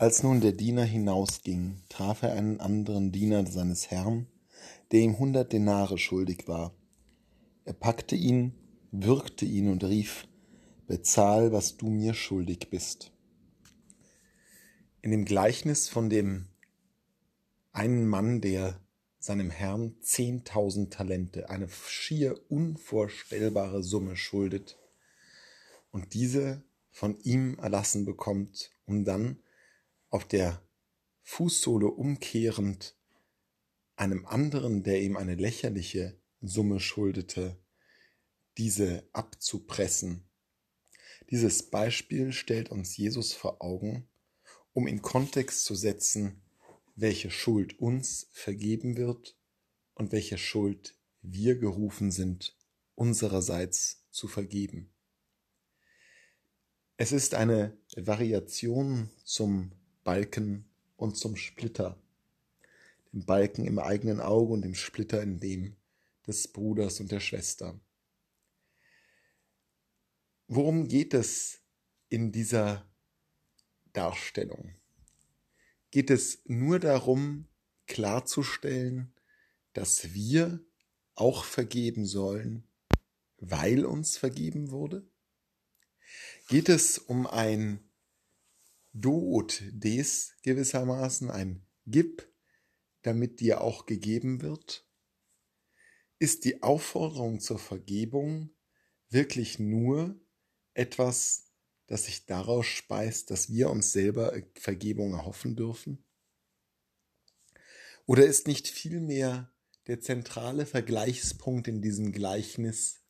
Als nun der Diener hinausging, traf er einen anderen Diener seines Herrn, der ihm hundert Denare schuldig war. Er packte ihn, würgte ihn und rief, Bezahl, was du mir schuldig bist. In dem Gleichnis von dem einen Mann, der seinem Herrn zehntausend Talente, eine schier unvorstellbare Summe schuldet und diese von ihm erlassen bekommt, um dann auf der Fußsohle umkehrend einem anderen, der ihm eine lächerliche Summe schuldete, diese abzupressen. Dieses Beispiel stellt uns Jesus vor Augen, um in Kontext zu setzen, welche Schuld uns vergeben wird und welche Schuld wir gerufen sind, unsererseits zu vergeben. Es ist eine Variation zum Balken und zum Splitter. Dem Balken im eigenen Auge und dem Splitter in dem des Bruders und der Schwester. Worum geht es in dieser Darstellung? Geht es nur darum, klarzustellen, dass wir auch vergeben sollen, weil uns vergeben wurde? Geht es um ein Dot des gewissermaßen, ein Gib, damit dir auch gegeben wird? Ist die Aufforderung zur Vergebung wirklich nur etwas, das sich daraus speist, dass wir uns selber Vergebung erhoffen dürfen? Oder ist nicht vielmehr der zentrale Vergleichspunkt in diesem Gleichnis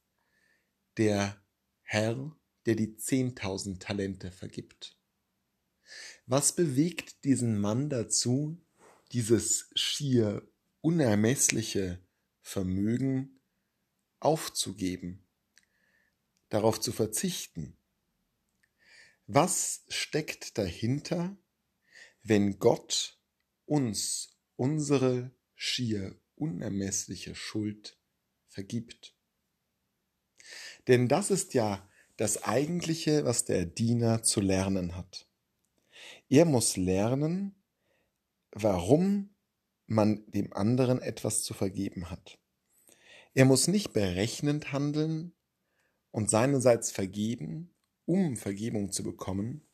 der Herr, der die zehntausend Talente vergibt? Was bewegt diesen Mann dazu, dieses schier unermessliche Vermögen aufzugeben, darauf zu verzichten? Was steckt dahinter, wenn Gott uns unsere schier unermessliche Schuld vergibt? Denn das ist ja das Eigentliche, was der Diener zu lernen hat. Er muss lernen, warum man dem anderen etwas zu vergeben hat. Er muss nicht berechnend handeln und seinerseits vergeben, um Vergebung zu bekommen,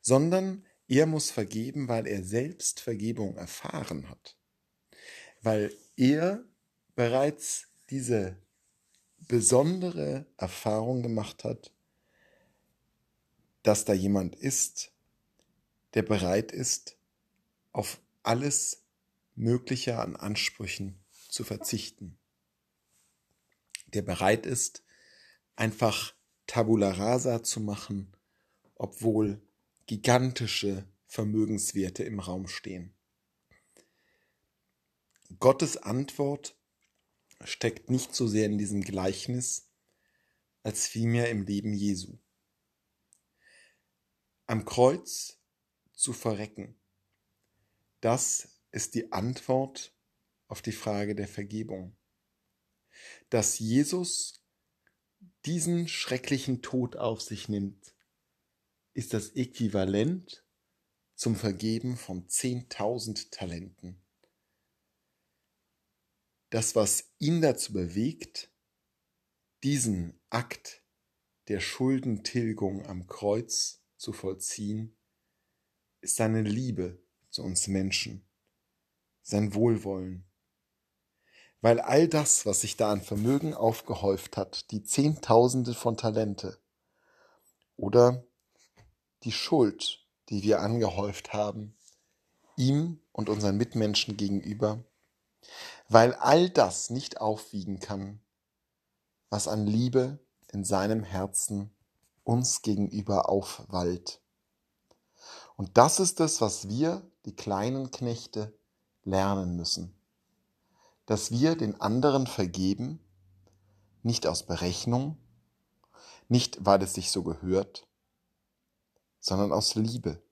sondern er muss vergeben, weil er selbst Vergebung erfahren hat, weil er bereits diese besondere Erfahrung gemacht hat, dass da jemand ist, der bereit ist, auf alles Mögliche an Ansprüchen zu verzichten. Der bereit ist, einfach Tabula rasa zu machen, obwohl gigantische Vermögenswerte im Raum stehen. Gottes Antwort steckt nicht so sehr in diesem Gleichnis, als vielmehr im Leben Jesu. Am Kreuz zu verrecken. Das ist die Antwort auf die Frage der Vergebung. Dass Jesus diesen schrecklichen Tod auf sich nimmt, ist das Äquivalent zum Vergeben von 10.000 Talenten. Das, was ihn dazu bewegt, diesen Akt der Schuldentilgung am Kreuz zu vollziehen, ist seine Liebe zu uns Menschen, sein Wohlwollen. Weil all das, was sich da an Vermögen aufgehäuft hat, die Zehntausende von Talente oder die Schuld, die wir angehäuft haben, ihm und unseren Mitmenschen gegenüber, weil all das nicht aufwiegen kann, was an Liebe in seinem Herzen uns gegenüber aufwallt. Und das ist es, was wir, die kleinen Knechte, lernen müssen. Dass wir den anderen vergeben, nicht aus Berechnung, nicht weil es sich so gehört, sondern aus Liebe.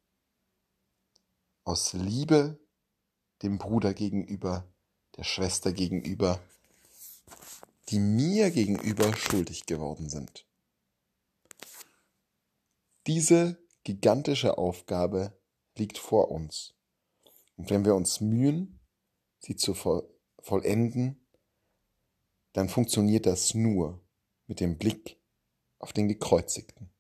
Aus Liebe dem Bruder gegenüber, der Schwester gegenüber, die mir gegenüber schuldig geworden sind. Diese gigantische Aufgabe liegt vor uns. Und wenn wir uns mühen, sie zu vollenden, dann funktioniert das nur mit dem Blick auf den Gekreuzigten.